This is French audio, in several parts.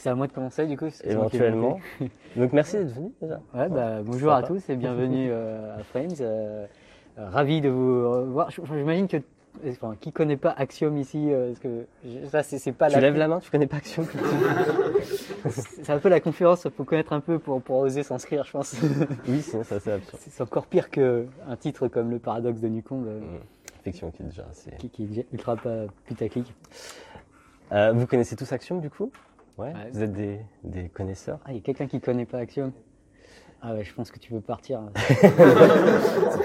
C'est à moi de commencer du coup éventuellement. Donc merci d'être venu déjà. Ouais, bah, bonjour à tous et bienvenue euh, à Frames. Euh, ravi de vous voir. J'imagine que enfin, qui connaît pas Axiom ici euh, parce que ça c'est pas Tu la lèves la main, tu connais pas Action c'est un peu la conférence, faut connaître un peu pour, pour oser s'inscrire, je pense. Oui, sinon ça c'est absurde. c'est encore pire que un titre comme le paradoxe de Newcomb euh, Effectivement, qui est déjà assez. qui, qui est déjà ultra pas putaclic. Euh, vous connaissez tous Axiom du coup? Ouais. Ouais. Vous êtes des, des connaisseurs Ah, il y a quelqu'un qui connaît pas Axiom. Ah ouais, je pense que tu peux partir. Ça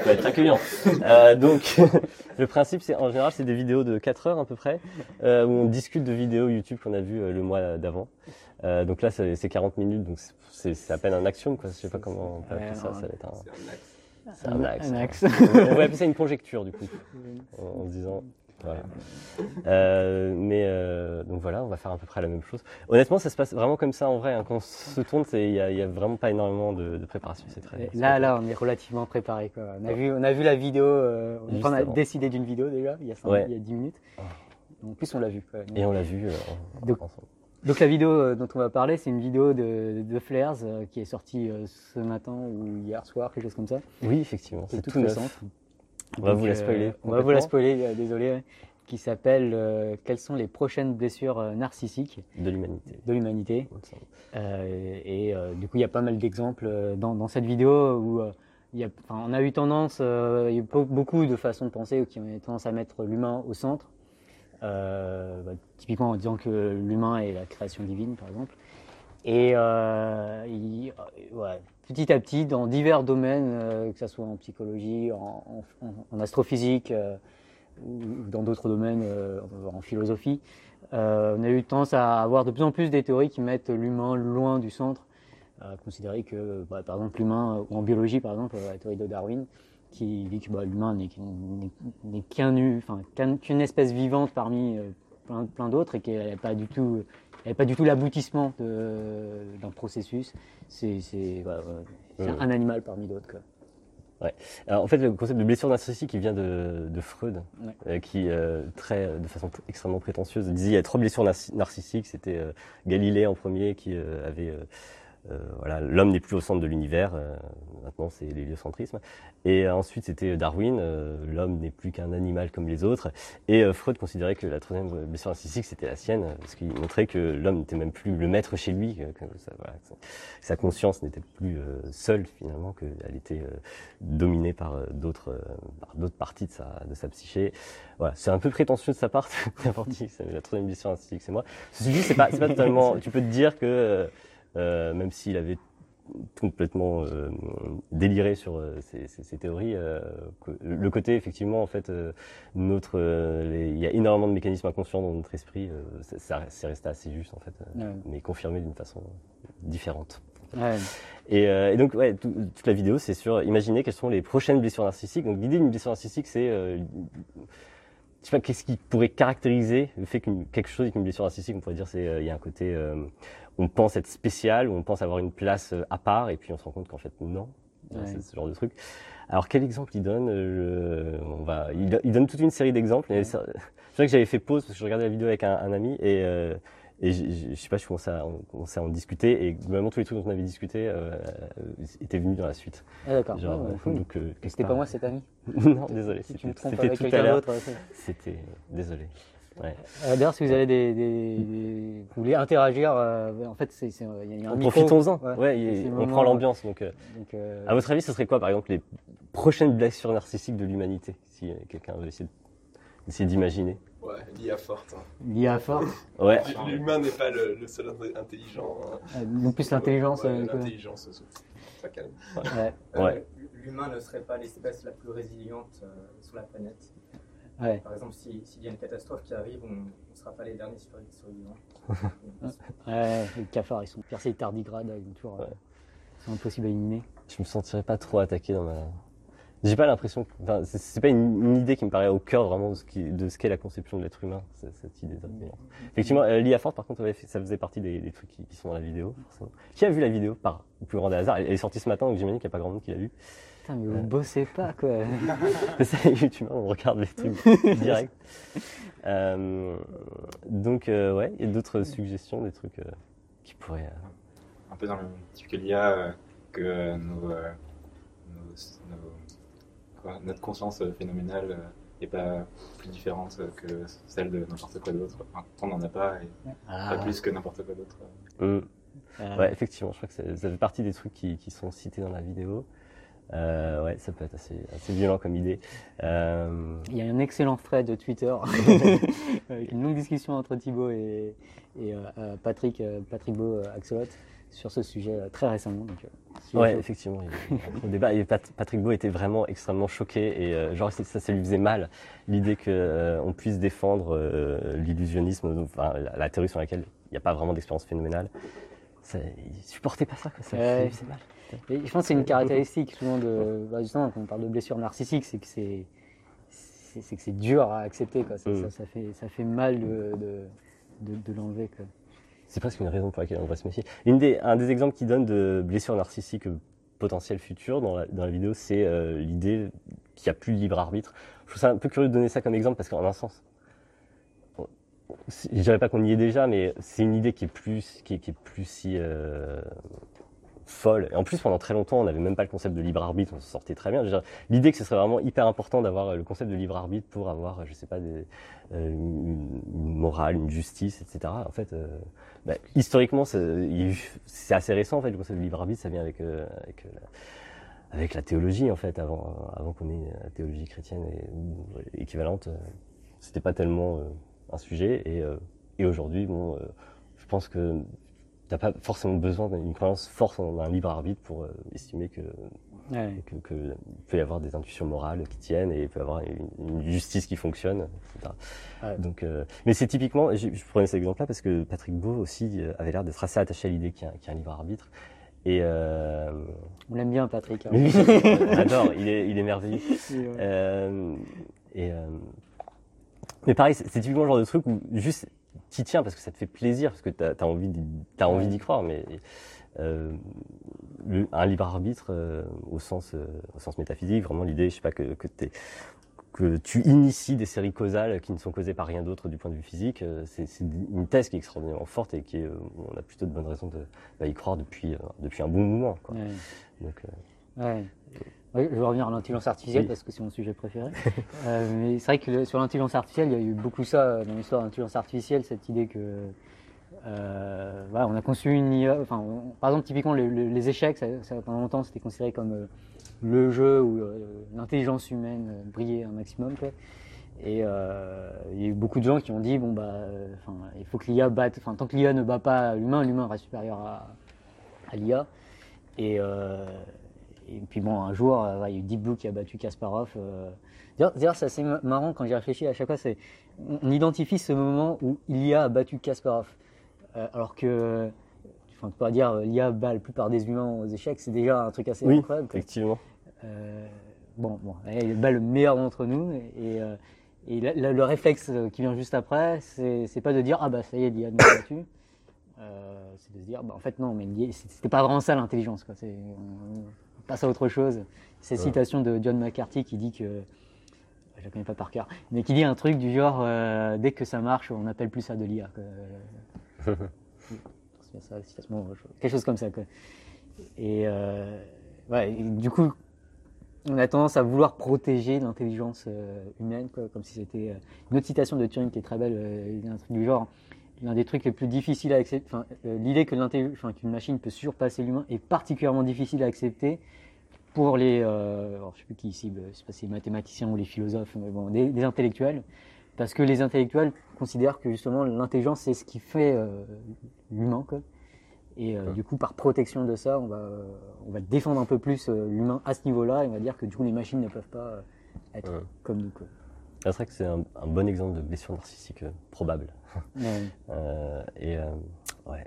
peut être accueillant. Euh, donc, le principe, c'est en général, c'est des vidéos de 4 heures à peu près, euh, où on discute de vidéos YouTube qu'on a vues euh, le mois d'avant. Euh, donc là, c'est c'est 40 minutes, donc c'est- à peine un axiome, quoi. Je sais pas comment on peut appeler ça. Ça va être un, c'est Un- un axe. un axe. on va appeler ça une conjecture, du coup, en, en se disant. Voilà. Euh, mais euh, donc voilà, on va faire à peu près la même chose. Honnêtement, ça se passe vraiment comme ça en vrai. hein. Quand on se tourne, il y a, vraiment pas énormément de, de préparation. C'est très. Là, là, on est relativement préparé. Quoi. On, a vu, on a vu la vidéo, euh, on- a décidé d'une vidéo déjà, il y a, cinq- Ouais. il y a 10 minutes. En plus, on l'a vu. quoi. Et on l'a vu en- Donc- ensemble. Donc la vidéo dont on va parler, c'est une vidéo de, de Flares qui est sortie ce matin ou hier soir, quelque chose comme ça. Oui, effectivement, C'est tout neuf. récente. On va Donc, vous la euh, spoiler. on va vous la spoiler, euh, désolé. Qui s'appelle euh, Quelles sont les prochaines blessures narcissiques de l'humanité. de l'humanité et du coup, il y a pas mal d'exemples dans, dans cette vidéo où il y a, enfin, on a eu tendance, euh, il y a eu beau- beaucoup de façons de penser qui ont eu tendance à mettre l'humain au centre. Euh, bah, typiquement en disant que l'humain est la création divine, par exemple. Et euh, il- ouais, petit à petit, dans divers domaines, euh, que ce soit en psychologie, en, astrophysique euh, ou dans d'autres domaines, euh, en philosophie, on a eu tendance à avoir de plus en plus des théories qui mettent l'humain loin du centre, à considérer que, bah, par exemple, l'humain, ou en biologie, par exemple, la théorie de Darwin, qui dit que bah, l'humain n'est qu'une espèce vivante parmi plein, plein d'autres et qu'elle n'est pas du tout, n'est pas du tout l'aboutissement d'un processus. C'est voilà, Ouais. un animal parmi d'autres. Alors, en fait, le concept de blessure narcissique, vient de, de Freud, Ouais. euh, qui, euh, très, de façon extrêmement prétentieuse, disait il y a trois blessures narci- narcissiques. C'était euh, Galilée en premier, qui euh, avait euh, euh, voilà, l'homme n'est plus au centre de l'univers. euh, maintenant, c'est l'héliocentrisme. Et euh, ensuite, c'était Darwin, euh, l'homme n'est plus qu'un animal comme les autres. Et euh, Freud considérait que la troisième blessure narcissique, c'était la sienne, parce qu'il montrait que l'homme n'était même plus le maître chez lui, que, ça- voilà, que sa- conscience n'était plus euh, seule finalement, qu'elle était euh, dominée par euh, d'autres euh, par d'autres parties de sa, de sa psyché. Voilà, c'est un peu prétentieux de sa part la troisième blessure narcissique, c'est moi. Ceci dit, c'est pas, pas totalement. Tu peux te dire que euh, euh, même s'il avait complètement euh, déliré sur euh, ces, ces- ces théories, euh, le côté effectivement en fait euh, notre, euh, il y a énormément de mécanismes inconscients dans notre esprit, euh, c'est resté assez juste en fait, euh, Ouais. mais confirmé d'une façon différente. Ouais. Et, euh, et donc, ouais, tout- toute la vidéo, c'est sur imaginer quelles sont les prochaines blessures narcissiques. Donc, l'idée d'une blessure narcissique, c'est, euh, je sais pas, qu'est-ce qui pourrait caractériser le fait qu'une quelque chose est une blessure narcissique. On pourrait dire, c'est, euh, il y a un côté, euh, on pense être spécial, ou on pense avoir une place euh, à part, et puis on se rend compte qu'en fait non. Ouais. C'est ce genre de truc. Alors, quel exemple il donne Euh, je- on va, il, il donne toute une série d'exemples. C'est vrai que j'avais fait pause parce que je regardais la vidéo avec un, un ami et euh, et je, je sais pas, je commençais à, on à en discuter et globalement tous les trucs dont on avait discuté euh, euh, étaient venus dans la suite. Ah, d'accord. Genre, Ouais, ouais, euh, cool. donc, euh, C'était pas moi cet ami. non, désolé, Si tu me c'était trompes c'était avec tout à quelqu'un l'heure. d'autre. C'était euh, désolé. Ouais. Euh, D'ailleurs, si vous avez des, des- des- vous voulez interagir, euh, en fait, c'est, c'est- il y a un micro. Profitons-en. Ouais. Ouais, on moment- prend l'ambiance. Donc, euh, Donc, euh, à votre avis, ce serait quoi, par exemple, les prochaines blessures narcissiques de l'humanité, si euh, quelqu'un veut essayer, de- essayer d'imaginer? Ouais, l'IA forte. hein. l'IA forte, Ouais. L'humain n'est pas le, le seul intelligent. hein. euh, non plus l'intelligence. Euh, L'intelligence, ça- ça calme. ouais. Ouais. Euh, L'humain ne serait pas l'espèce la plus résiliente euh, sur la planète. Ouais. Par exemple, si- s'il y a une catastrophe qui arrive, on ne sera pas les derniers sur- survivants. Ouais, les cafards, ils sont percés de tardigrades, ils ont toujours, euh, Ouais. sont impossibles à éliminer. Je me sentirais pas trop attaqué dans ma. J'ai pas l'impression. Enfin, c'est- c'est pas une, une idée qui me paraît au cœur vraiment de ce qui- de ce qu'est la conception de l'être humain, cette, cette idée. Mais Effectivement, euh, l'IA forte, par contre, ouais, ça faisait partie des, des trucs qui, qui sont dans la vidéo. Forcément. Qui a vu la vidéo par le plus grand des hasards Elle est sortie ce matin, donc j'imagine qu'il n'y a pas grand monde qui l'a vu. Putain, mais vous bossez pas, quoi. C'est ça, les youtubeurs, on regarde les trucs direct. Euh, donc, euh, ouais, il y a d'autres suggestions, des trucs. euh, qui pourrait. euh, un peu dans le même type que l'IA, euh, que euh, nos, euh, nos- nos- quoi, notre conscience phénoménale n'est pas plus différente euh, que celle de n'importe quoi d'autre. Enfin, on n'en a pas et Ah, pas plus que n'importe quoi d'autre. euh, Ouais, effectivement, je crois que ça, ça fait partie des trucs qui, qui sont cités dans la vidéo. Euh, ouais, ça peut être assez, assez violent comme idée. Euh, Il y a un excellent thread de Twitter avec une longue discussion entre Thibaut et, et, euh, Patrick, Patrick Beau, Axolot sur ce sujet très récemment. Donc, ouais, vous- effectivement. il y a eu un gros débat. Et Pat- Patrick Beau était vraiment extrêmement choqué et genre ça, lui faisait mal l'idée que euh, on puisse défendre l'illusionnisme, enfin la, la théorie sur laquelle il n'y a pas vraiment d'expérience phénoménale. Ça, il supportait pas ça. Quoi. Ça, lui faisait mal. Et je pense que c'est une caractéristique souvent de, bah, justement, quand on parle de blessure narcissique, c'est que c'est, c'est, que c'est dur à accepter, quoi. Ça, Mm. ça, ça fait, ça fait mal de, de, de, de l'enlever, quoi. C'est presque une raison pour laquelle on devrait se méfier. Une des, un des exemples qui donne de blessures narcissiques euh, potentielles futures dans la, dans la vidéo, c'est euh, l'idée qu'il n'y a plus de libre arbitre. Je trouve ça un peu curieux de donner ça comme exemple parce qu'en un sens, c'est- je dirais pas qu'on y est déjà, mais c'est une idée qui est plus, qui est, qui est plus si euh, folle. Et en plus, pendant très longtemps, on n'avait même pas le concept de libre arbitre, on s'en sortait très bien. L'idée que ce serait vraiment hyper important d'avoir euh, le concept de libre arbitre pour avoir, euh, je sais pas, euh, une, morale, une justice, etc. En fait, bah, historiquement, c'est assez récent en fait. Le concept de libre arbitre, ça vient avec avec, la, avec la théologie en fait. Avant avant qu'on ait la théologie chrétienne et, équivalente, c'était pas tellement un sujet. Et, et aujourd'hui, bon, je pense que t'as pas forcément besoin d'une croyance forte en un libre arbitre pour euh, estimer que Ouais. que, que il peut y avoir des intuitions morales qui tiennent et il peut y avoir une, une justice qui fonctionne, etc. Ouais. Donc, euh, mais c'est typiquement, je, je prenais cet exemple-là parce que Patrick Beau aussi euh, avait l'air d'être assez attaché à l'idée qu'il y, y a un libre arbitre. Et euh, On l'aime bien, Patrick. hein. oui, j'adore, il est, il est merveilleux. Ouais. Euh, et euh, mais pareil, c'est c'est typiquement le genre de truc où juste t'y tiens parce que ça te fait plaisir, parce que t'as as envie d'y- t'as envie d'y croire, mais euh, le- un libre arbitre euh, au sens euh, au sens métaphysique, vraiment l'idée, je sais pas que que, t'es- que tu inities des séries causales qui ne sont causées par rien d'autre du point de vue physique, c'est une thèse qui est extraordinairement forte et qui est, on a plutôt de bonnes raisons de bah, y croire depuis depuis un bon moment. Quoi. Ouais. Donc, Ouais. Je vais revenir à l'intelligence artificielle Oui. parce que c'est mon sujet préféré. Euh, mais c'est vrai que sur l'intelligence artificielle, il y a eu beaucoup ça euh, dans l'histoire de l'intelligence artificielle, cette idée que euh, voilà, on a conçu une IA. Enfin, on- par exemple, typiquement les, échecs, ça, ça, pendant longtemps, c'était considéré comme euh, le jeu où l'intelligence humaine brillait un maximum. Quoi. Et il y a eu beaucoup de gens qui ont dit bon bah, il faut que l'IA batte. Enfin, tant que l'IA ne bat pas l'humain, l'humain reste supérieur à, à l'IA. Et, et puis bon, un jour, euh, il y a eu Deep Blue qui a battu Kasparov. euh. D'ailleurs, c'est assez ma- marrant quand j'y réfléchis à chaque fois. C'est on, identifie ce moment où l'IA a battu Kasparov, Euh, alors que, enfin, pourrais dire l'IA bat la plupart des humains aux échecs, c'est déjà un truc assez Oui, incroyable. effectivement. Bon, bon, elle bat le meilleur d'entre nous et, et, et la- la- le réflexe qui vient juste après, c'est pas de dire ah bah ça y est, l'IA nous a battu. C'est de se dire bah, en fait non, mais c'était pas vraiment ça l'intelligence quoi. Passe à autre chose. Cette citation de John McCarthy qui dit que je la connais pas par cœur, mais qui dit un truc du genre euh, dès que ça marche, on n'appelle plus ça de l'IA. je- quelque chose comme ça. Quoi. Et, euh, ouais, et du coup, on a tendance à vouloir protéger l'intelligence euh, humaine, quoi, comme si c'était une autre citation de Turing qui est très belle, un truc du genre. L'un des trucs les plus difficiles à accepter, enfin, euh, l'idée que qu'une machine peut surpasser l'humain est particulièrement difficile à accepter pour les, euh, alors, je sais plus qui cible, je sais pas si c'est les mathématiciens ou les philosophes, mais bon, des, des intellectuels, parce que les intellectuels considèrent que justement l'intelligence c'est ce qui fait euh, l'humain, quoi. Et euh, Ouais. du coup, par protection de ça, on va, on va défendre un peu plus l'humain à ce niveau-là, et on va dire que du coup les machines ne peuvent pas être Ouais. comme nous. Quoi. C'est vrai que c'est un, un bon exemple de blessure narcissique euh, probable. Ouais. Euh, et euh, ouais.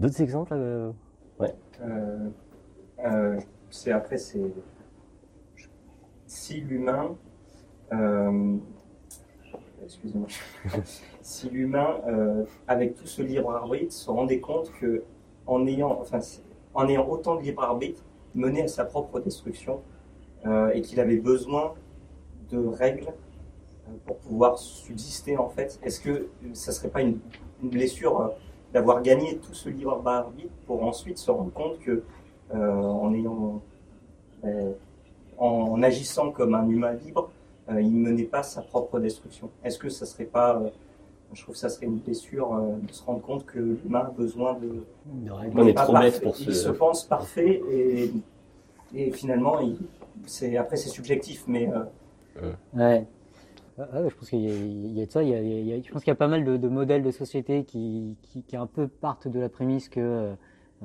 D'autres exemples euh, Euh, euh, c'est après, c'est si l'humain, euh, excusez-moi, si l'humain, euh, avec tout ce libre arbitre, se rendait compte que en ayant, enfin, en ayant autant de libre arbitre, menait à sa propre destruction euh, et qu'il avait besoin de règles euh, pour pouvoir subsister en fait. Est-ce que ça serait pas une, une blessure euh, d'avoir gagné tout ce libre arbitre pour ensuite se rendre compte que euh, en ayant euh, en agissant comme un humain libre, euh, il menait pas sa propre destruction? Est-ce que ça serait pas euh, je trouve que ça serait une blessure euh, de se rendre compte que l'humain a besoin de. Règles. On est trop parfait. bête pour Il se- se pense parfait et, et finalement, il, c'est, après c'est subjectif, mais euh, Ouais. Ah, ah je pense qu'il y, a- de ça. Il y a, je pense qu'il y a pas mal de, modèles de société qui, qui, un peu partent de la prémisse que euh,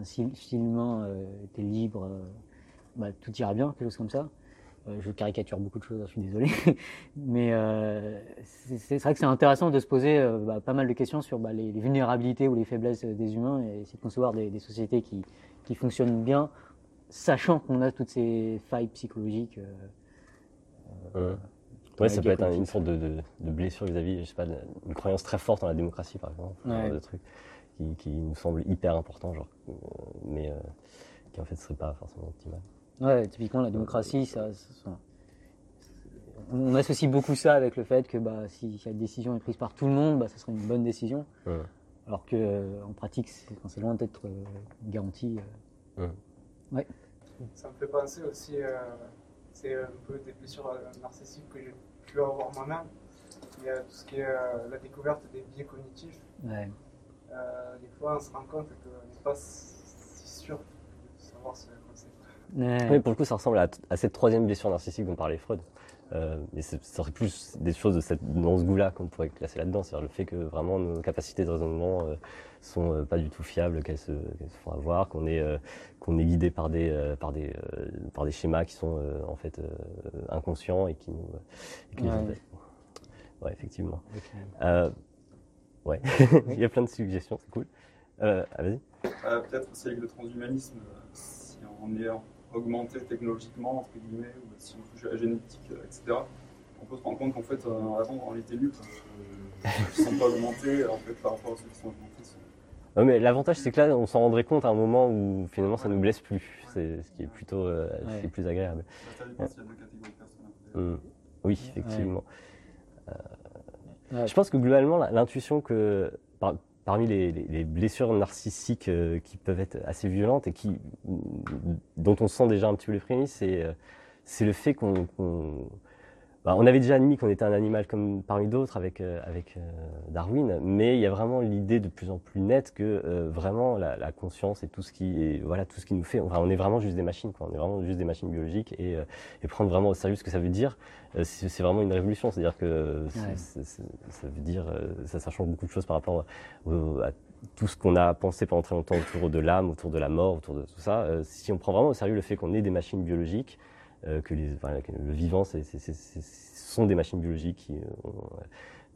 si, l'humain euh, était libre, euh, bah, tout ira bien, quelque chose comme ça. Euh, je caricature beaucoup de choses, hein, je suis désolé. Mais euh, c'est vrai que c'est intéressant de se poser euh, bah, pas mal de questions sur bah, les, vulnérabilités ou les faiblesses euh, des humains et essayer de concevoir des, des sociétés qui, qui fonctionnent bien, sachant qu'on a toutes ces failles psychologiques. Euh. Ouais, ça peut être un- une sorte de, de, de blessure vis-à-vis, je sais pas, une croyance très forte en la démocratie, par exemple, ce Ouais. de truc qui, qui nous semble hyper important, genre, mais euh, qui en fait serait pas forcément optimal. Ouais, typiquement la démocratie, ça, ça- on associe beaucoup ça avec le fait que bah, si la décision est prise par tout le monde, bah, ça serait une bonne décision. Ouais. Alors que euh, en pratique, c'est loin d'être euh, garanti. euh. Ça me fait penser aussi, euh, c'est un peu des blessures euh, narcissiques que j'ai pu avoir moi-même. Il y a tout ce qui est euh, la découverte des biais cognitifs. Ouais. Euh, des fois, on se rend compte qu'on n'est pas si sûr de savoir ce concept. Ouais. Oui, pour le coup, ça ressemble à, à cette troisième blessure narcissique dont parlait Freud. Euh, mais c'est- ça serait plus des choses de cette, dans ce goût-là qu'on pourrait classer là-dedans. C'est-à-dire le fait que vraiment nos capacités de raisonnement euh, sont euh, pas du tout fiables, qu'elles se, font avoir, qu'on est, euh, qu'on est guidé par des, euh, par, des, euh, par des schémas qui sont euh, en fait euh, inconscients et qui nous. et qui Ouais. effectivement. Ok. Euh, ouais, il y a plein de suggestions, c'est cool. Euh, ah, vas-y. Euh, Peut-être aussi avec le transhumanisme, si on est augmenté technologiquement, entre guillemets, ou si on touche à la génétique, euh, etc., on peut se rendre compte qu'en fait, euh, avant, on était nus, quoi. Ils ne sont pas augmentés, en fait, par rapport à ceux qui sont augmentés. sont- Ouais, mais l'avantage, c'est que là, on s'en rendrait compte à un moment où finalement ça nous blesse plus. C'est ce qui est plutôt euh, qui est Ouais. plus agréable. Ça dépend s'il y a deux catégories de personnes. après. Mm. Oui, effectivement. Ouais. Je pense que globalement, l'intuition que par- parmi les, les- les blessures narcissiques euh, qui peuvent être assez violentes et qui, dont on sent déjà un petit peu les prémices, c'est euh, c'est le fait qu'on qu'on- bah, on avait déjà admis qu'on était un animal comme parmi d'autres avec, euh, avec euh, Darwin, mais il y a vraiment l'idée de plus en plus nette que euh, vraiment la, la conscience et tout ce qui est, voilà tout ce qui nous fait, enfin, on est vraiment juste des machines, quoi. on est vraiment juste des machines biologiques et, euh, et prendre vraiment au sérieux ce que ça veut dire, euh, c'est vraiment une révolution, c'est-à-dire que c'est- ça veut dire euh, ça, ça change beaucoup de choses par rapport au- à tout ce qu'on a pensé pendant très longtemps autour de l'âme, autour de la mort, autour de tout ça. Euh, si on prend vraiment au sérieux le fait qu'on est des machines biologiques, euh, que, les, enfin, que le vivant, c'est, ce sont des machines biologiques qui euh, ont euh,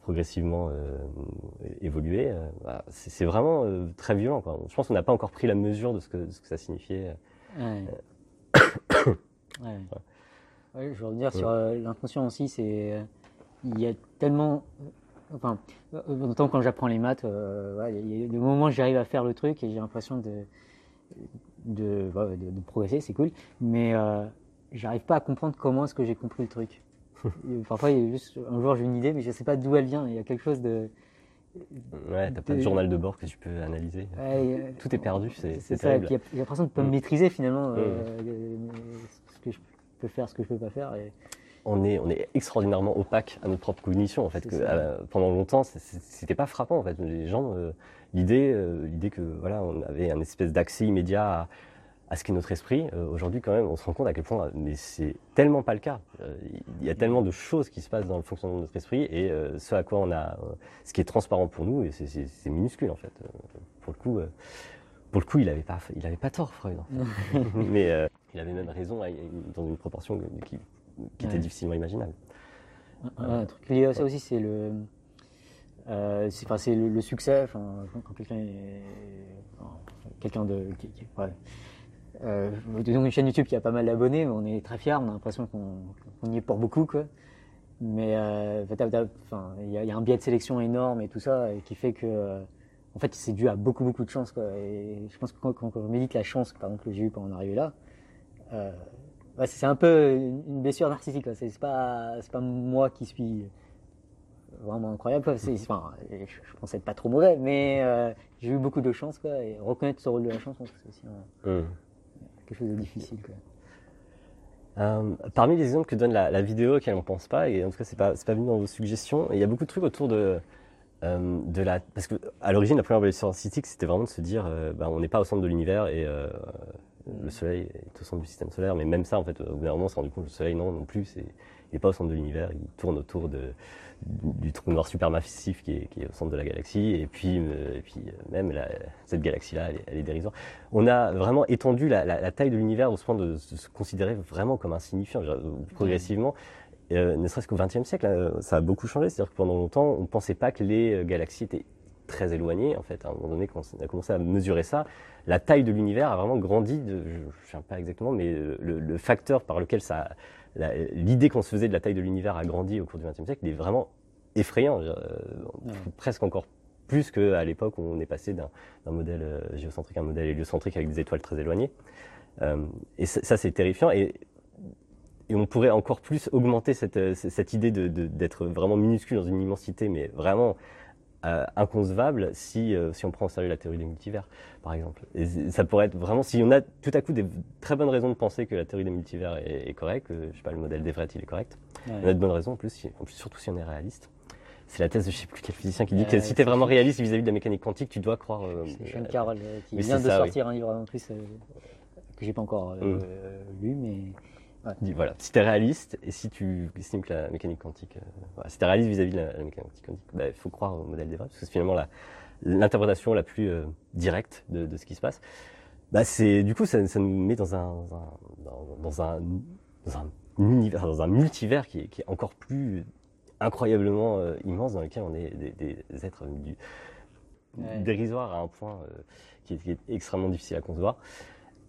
progressivement euh, évolué, euh, c'est, vraiment euh, très violent. Quoi. Je pense qu'on n'a pas encore pris la mesure de ce que, de ce que ça signifiait. Ouais. ouais. Ouais, je veux revenir sur euh, l'inconscient aussi. C'est euh, il y a tellement, enfin, euh, autant quand j'apprends les maths, euh, ouais, il y a des moments où j'arrive à faire le truc et j'ai l'impression de de, de, de progresser, c'est cool. Mais euh, j'arrive pas à comprendre comment est-ce que j'ai compris le truc. Parfois, il y a juste un jour j'ai une idée, mais je sais pas d'où elle vient. Il y a quelque chose de Ouais, t'as pas de journal de bord que tu peux analyser. Ouais, Tout est perdu, c'est, terrible. j'ai l'impression de pas me Mm. maîtriser finalement euh, euh, ce que je peux faire, ce que je peux pas faire. Et... on est, on est extraordinairement opaque à notre propre cognition en fait. Que, euh, pendant longtemps, c'était pas frappant en fait. Les gens, euh, l'idée, l'idée que voilà, on avait un espèce d'accès immédiat à, à ce qu'est notre esprit. euh, Aujourd'hui, quand même, on se rend compte à quel point, mais c'est tellement pas le cas. Euh, Il y a tellement de choses qui se passent dans le fonctionnement de notre esprit et euh, ce à quoi on a, ce qui est transparent pour nous, et c'est- minuscule en fait. Pour le coup. pour le coup, il avait pas, il avait pas tort, Freud. en fait. Mais il avait même raison dans une proportion qui, qui était Ouais. difficilement imaginable. Un, un truc lié à ça aussi, c'est le, euh, c'est, le, le succès. Enfin, quand, quand quelqu'un est, enfin, quelqu'un de, qui, qui- ouais. Euh, disons une chaîne YouTube qui a pas mal d'abonnés, on est très fiers, on a l'impression qu'on, y est pour beaucoup, quoi. Mais euh, il y, a- un biais de sélection énorme et tout ça, qui fait que, euh, en fait, c'est dû à beaucoup, beaucoup de chance, quoi. Et je pense que quand, quand, quand on médite la chance, par exemple, que j'ai eu pour en arriver là, euh, c'est un peu une blessure narcissique. C'est pas, pas moi qui suis vraiment incroyable. quoi. Enfin, je, je pensais être pas trop mauvais, mais j'ai eu beaucoup de chance, quoi. Et reconnaître ce rôle de la chance, c'est aussi un- Hum. Quelque chose de difficile, quoi. Euh, parmi les exemples que donne la, la vidéo auxquels on pense pas, et en tout cas c'est pas c'est pas venu dans vos suggestions, il y a beaucoup de trucs autour de euh, de la parce que à l'origine la première blessure artistique c'était vraiment de se dire euh, bah, on n'est pas au centre de l'univers et le Soleil est au centre du système solaire, mais même ça en fait au bout d'un moment on s'est rendu compte que le Soleil non non plus il n'est pas au centre de l'univers, il tourne autour de du, trou noir supermassif qui est, qui est au centre de la galaxie et puis euh, et puis euh, même la- cette galaxie là elle, est- elle est dérisoire on a vraiment étendu la, la- la taille de l'univers au point de se considérer vraiment comme insignifiant, dire, progressivement. Euh, ne serait-ce qu'au XXe siècle, hein, ça a beaucoup changé. C'est-à-dire que pendant longtemps, on ne pensait pas que les galaxies étaient très éloignées. En fait, à un moment donné, quand on a commencé à mesurer ça, la taille de l'univers a vraiment grandi. De, je ne sais pas exactement, mais le, le facteur par lequel ça, l'idée qu'on se faisait de la taille de l'univers a grandi au cours du XXe siècle, il est vraiment effrayant. Euh, Ouais. Presque encore plus qu'à l'époque où on est passé d'un modèle euh, géocentrique à un modèle héliocentrique avec des étoiles très éloignées. Euh, et ça, ça, c'est terrifiant. Et, et on pourrait encore plus augmenter cette, euh, cette idée de- de- d'être vraiment minuscule dans une immensité, mais vraiment euh, inconcevable si, euh, si on prend au sérieux la théorie des multivers, par exemple. Et ça pourrait être vraiment, si on a tout à coup des très bonnes raisons de penser que la théorie des multivers est, est correcte, que, je sais pas, le modèle d'Everett il est correct, Ouais. on a de bonnes raisons en plus, si- en plus surtout si on est réaliste. C'est la thèse de je sais plus quel physicien qui dit Euh, que si tu es vraiment réaliste vis-à-vis de la mécanique quantique, tu dois croire. euh, C'est Sean euh, Carroll euh, qui vient de ça, sortir un livre en plus euh, que j'ai pas encore euh, Mm. lu, mais voilà, si tu es réaliste et si tu estimes que la mécanique quantique, euh, si tu es réaliste vis-à-vis de la, la mécanique quantique, bah, il faut croire au modèle d'Everett, parce que c'est finalement l'interprétation la, plus euh, directe de, de ce qui se passe. Bah, c'est, du coup, ça, ça nous met dans un, dans un, dans, dans un, dans un univers, dans un multivers qui est, qui est encore plus incroyablement euh, immense, dans lequel on est des, des êtres du, Ouais. dérisoires à un point qui, est, qui est extrêmement difficile à concevoir.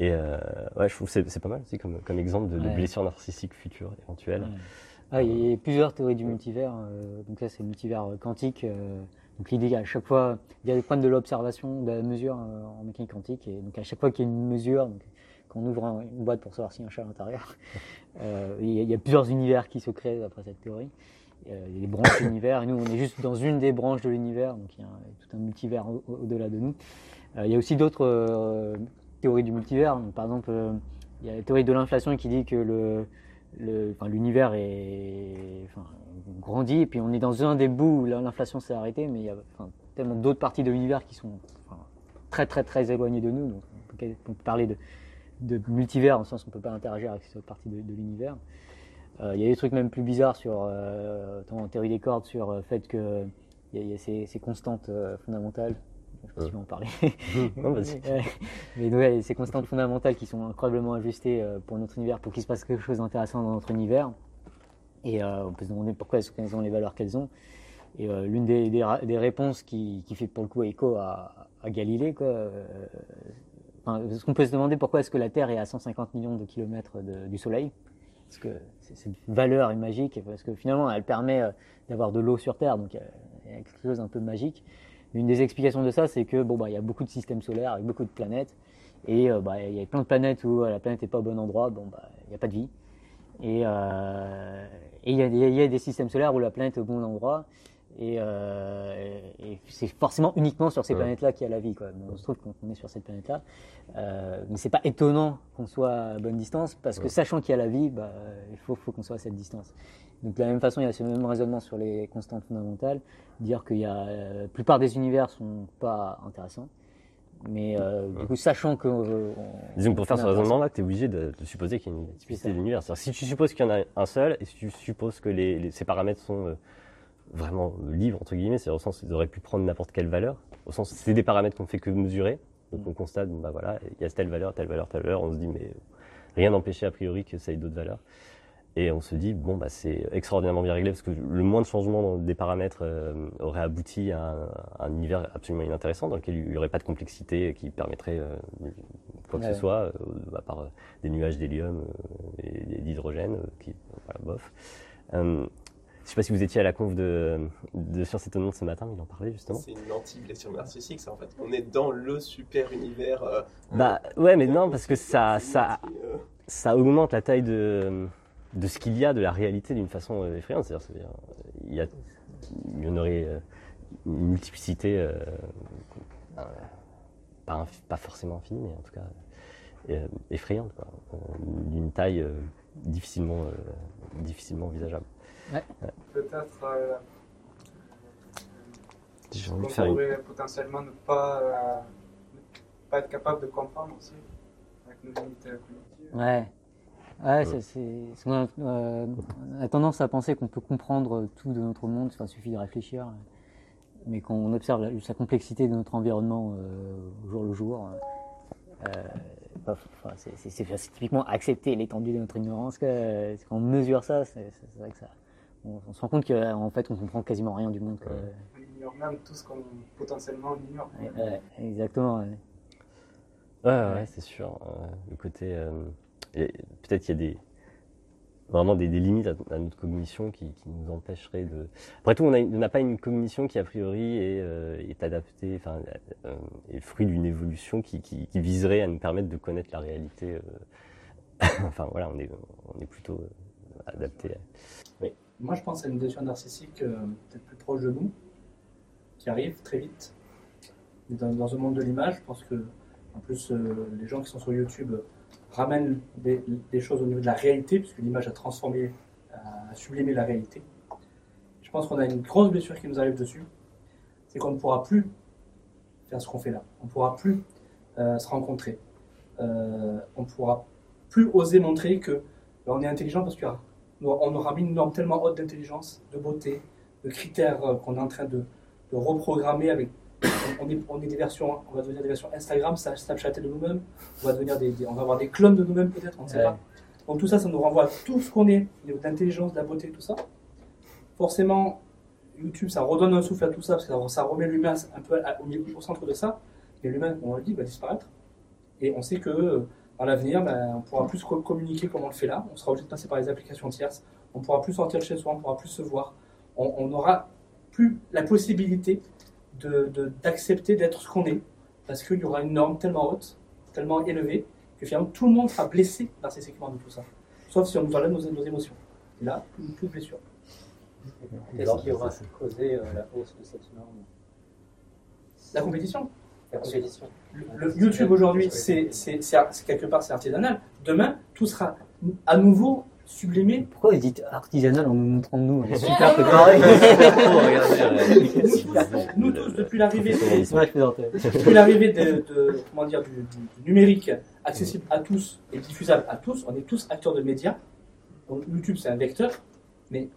Et euh, ouais, je trouve que c'est, pas mal aussi comme, comme exemple de, de Ouais. blessure narcissique future éventuelle. Ouais. Ah, il y a plusieurs théories du multivers. euh, donc là, c'est le multivers euh, quantique. donc l'idée qu'à chaque fois, il y a des problèmes de l'observation, de la mesure en mécanique quantique. Et donc à chaque fois qu'il y a une mesure, donc, quand on ouvre un- une boîte pour savoir s'il y a un chat à l'intérieur, il, y a, il y a plusieurs univers qui se créent d'après cette théorie. Il y a des branches d'univers, et nous, on est juste dans une des branches de l'univers, donc il y a un- tout un multivers au- au- au-delà de nous. Il y a aussi d'autres théories du multivers. Par exemple, euh, il y a la théorie de l'inflation qui dit que le, l'univers est enfin, grandit et puis on est dans un des bouts où la- l'inflation s'est arrêtée, mais il y a tellement d'autres parties de l'univers qui sont très très très éloignées de nous. Donc on peut, parler de, de multivers en sens qu'on peut pas interagir avec cette partie de, de l'univers. Euh, il y a des trucs même plus bizarres sur euh, en théorie des cordes sur le fait que il y a, ces, constantes euh, fondamentales. Je sais pas si tu veux en parler. Non, vas-y. Ouais. Mais ouais, ces constantes fondamentales qui sont incroyablement ajustées euh, pour notre univers, pour qu'il se passe quelque chose d'intéressant dans notre univers. Et euh, on peut se demander pourquoi est-ce qu'elles ont les valeurs qu'elles ont. Et euh, l'une des, des, réponses qui, qui fait pour le coup écho à, à Galilée, quoi, euh, enfin, parce qu'on peut se demander pourquoi est-ce que la Terre est à 150 millions de kilomètres de- du Soleil? Parce que cette valeur est magique, parce que finalement elle permet d'avoir de l'eau sur Terre, donc il y a quelque chose d'un peu magique. Une des explications de ça, c'est que bon bah il y a beaucoup de systèmes solaires avec beaucoup de planètes, et euh, bah, il y a plein de planètes où euh, la planète n'est pas au bon endroit, bon bah il n'y a pas de vie. Et euh, et il y, a des- il y a des systèmes solaires où la planète est au bon endroit, et, et c'est forcément uniquement sur ces Ouais. planètes-là qu'il y a la vie. Quoi. Bon, on se trouve qu'on est sur cette planète-là, mais c'est pas étonnant qu'on soit à bonne distance, parce que Ouais. sachant qu'il y a la vie, bah, il faut, faut qu'on soit à cette distance. Donc de la même façon, il y a ce même raisonnement sur les constantes fondamentales, dire qu'il y a euh, la plupart des univers sont pas intéressants, mais euh, du coup, sachant que euh, on- Disons que pour faire ce raisonnement-là, tu es obligé de, de supposer qu'il y a une ça. d'univers. C'est-à-dire, Si tu supposes qu'il y en a un seul, et si tu supposes que les, les- ces paramètres sont euh, vraiment libres, entre guillemets, c'est au sens qu'ils auraient pu prendre n'importe quelle valeur, au sens c'est des paramètres qu'on ne fait que mesurer, donc on constate, bah voilà, il y a telle valeur, telle valeur, telle valeur, on se dit, mais rien n'empêchait a priori que ça ait d'autres valeurs. Et on se dit, bon, bah, c'est extraordinairement bien réglé parce que le moins de changements des paramètres euh, aurait abouti à un, à un univers absolument inintéressant dans lequel il n'y aurait pas de complexité qui permettrait euh, quoi que Ouais. ce soit, euh, à part euh, des nuages d'hélium euh, et d'hydrogène, euh, qui, voilà, bof. Euh, je sais pas si vous étiez à la conf de, de Science Étonnante ce matin, il en parlait justement. C'est une anti-blessure narcissique, ça en fait. On est dans le super univers. euh, Bah ouais, mais non, parce que ça, ça, euh, ça augmente la taille de, de ce qu'il y a de la réalité d'une façon euh, effrayante. C'est-à-dire, c'est-à-dire, il y a il y en aurait euh, une multiplicité, euh, euh, pas, inf- pas forcément infinie, mais en tout cas euh, effrayante, quoi. Euh, d'une taille euh, difficilement, euh, difficilement envisageable. Peut-être euh, de faire une... pourrait potentiellement ne pas, euh, ne pas être capable de comprendre aussi, avec nos limites euh, cognitives. Ouais. Ouais, c'est, c'est, c'est- on, a, euh, on a tendance à penser qu'on peut comprendre tout de notre monde, enfin, il suffit de réfléchir. Mais quand on observe la, sa complexité de notre environnement euh, au jour le jour, euh, bah, enfin, c'est, c'est, c'est- c'est typiquement accepter l'étendue de notre ignorance. Que, quand on mesure ça, c'est, vrai que ça, on, on se rend compte qu'en fait, on comprend quasiment rien du monde. On ignore même tout ce qu'on potentiellement ignore. Ouais, ouais, exactement. ouais. Ouais, ouais, ouais, c'est sûr. Euh, le côté, euh, peut-être qu'il y a vraiment des, limites à, notre cognition qui, nous empêcheraient de. Après tout, on n'a pas une cognition qui a priori est, euh, est adaptée, enfin, euh, est le fruit d'une évolution qui, viserait à nous permettre de connaître la réalité. euh. enfin voilà, on est plutôt euh, adapté. à- Moi, je pense à une dépression narcissique peut-être plus proche de nous, qui arrive très vite. Dans, dans un monde de l'image, je pense que, en plus, les gens qui sont sur YouTube ramènent des, choses au niveau de la réalité, puisque l'image a transformé, a sublimé la réalité. Je pense qu'on a une grosse blessure qui nous arrive dessus, c'est qu'on ne pourra plus faire ce qu'on fait là. On ne pourra plus euh, se rencontrer. Euh, on ne pourra plus oser montrer que ben, on est intelligent parce y aura mis une norme tellement haute d'intelligence, de beauté, de critères euh, qu'on est en train de reprogrammer avec. On est, on est des versions, on va devenir des versions Instagram, Snapchat de nous-mêmes. On va devenir des, des- on va avoir des clones de nous-mêmes peut-être, on ne sait Ouais. pas. Donc tout ça, ça nous renvoie à tout ce qu'on est, au niveau d'intelligence, de la beauté, tout ça. Forcément, YouTube, ça redonne un souffle à tout ça parce que ça, ça remet l'humain un peu à- au, milieu- au centre de ça. Et l'humain, on le dit, va disparaître. Et on sait que euh, à l'avenir, ben, on pourra plus co- communiquer comme on le fait là. On sera obligé de passer par les applications tierces. On pourra plus sortir de chez soi, on pourra plus se voir. On, on aura plus la possibilité de- de- d'accepter d'être ce qu'on est, parce qu'il y aura une norme tellement haute, tellement élevée, que finalement tout le monde sera blessé narcissiquement de tout ça. Sauf si on nous enlève nos, nos émotions. Et là, plus de blessure. Qu'est-ce qui aura causé euh, la hausse de cette norme La compétition. La compétition. Le, le YouTube aujourd'hui, c'est quelque part c'est artisanal. Demain, tout sera à nouveau sublimé. Pourquoi vous dites artisanal en nous montrant nous On est super préparés. Nous tous, depuis l'arrivée depuis l'arrivée de, de- comment dire, du, du- numérique accessible à tous et diffusable à tous, on est tous acteurs de médias. Donc, YouTube, c'est un vecteur, mais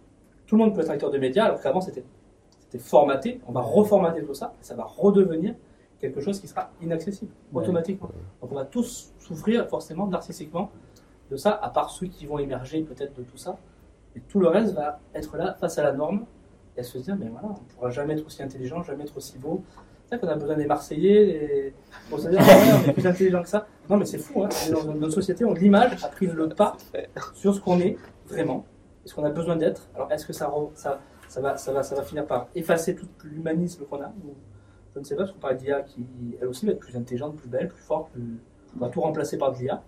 tout le monde peut être acteur de médias, alors qu'avant, c'était c'était formaté. On va reformater tout ça, et ça va redevenir quelque chose qui sera inaccessible automatiquement. Donc, on va tous souffrir forcément narcissiquement de ça, à part ceux qui vont émerger peut-être de tout ça. Et tout le reste va être là face à la norme et à se dire, mais voilà, on ne pourra jamais être aussi intelligent, jamais être aussi beau. C'est vrai qu'on a besoin des Marseillais, des... pour se dire, ah on est plus intelligent que ça. Non, mais c'est fou, hein. On dans notre société où l'image a pris le pas sur ce qu'on est vraiment, et ce qu'on a besoin d'être. Alors, est-ce que ça, ça, ça, va, ça, ça finir par effacer tout l'humanisme qu'on a Je ne sais pas, parce qu'on parle d'IA qui, elle aussi, va être plus intelligente, plus belle, plus forte, on va tout remplacer par de l'IA.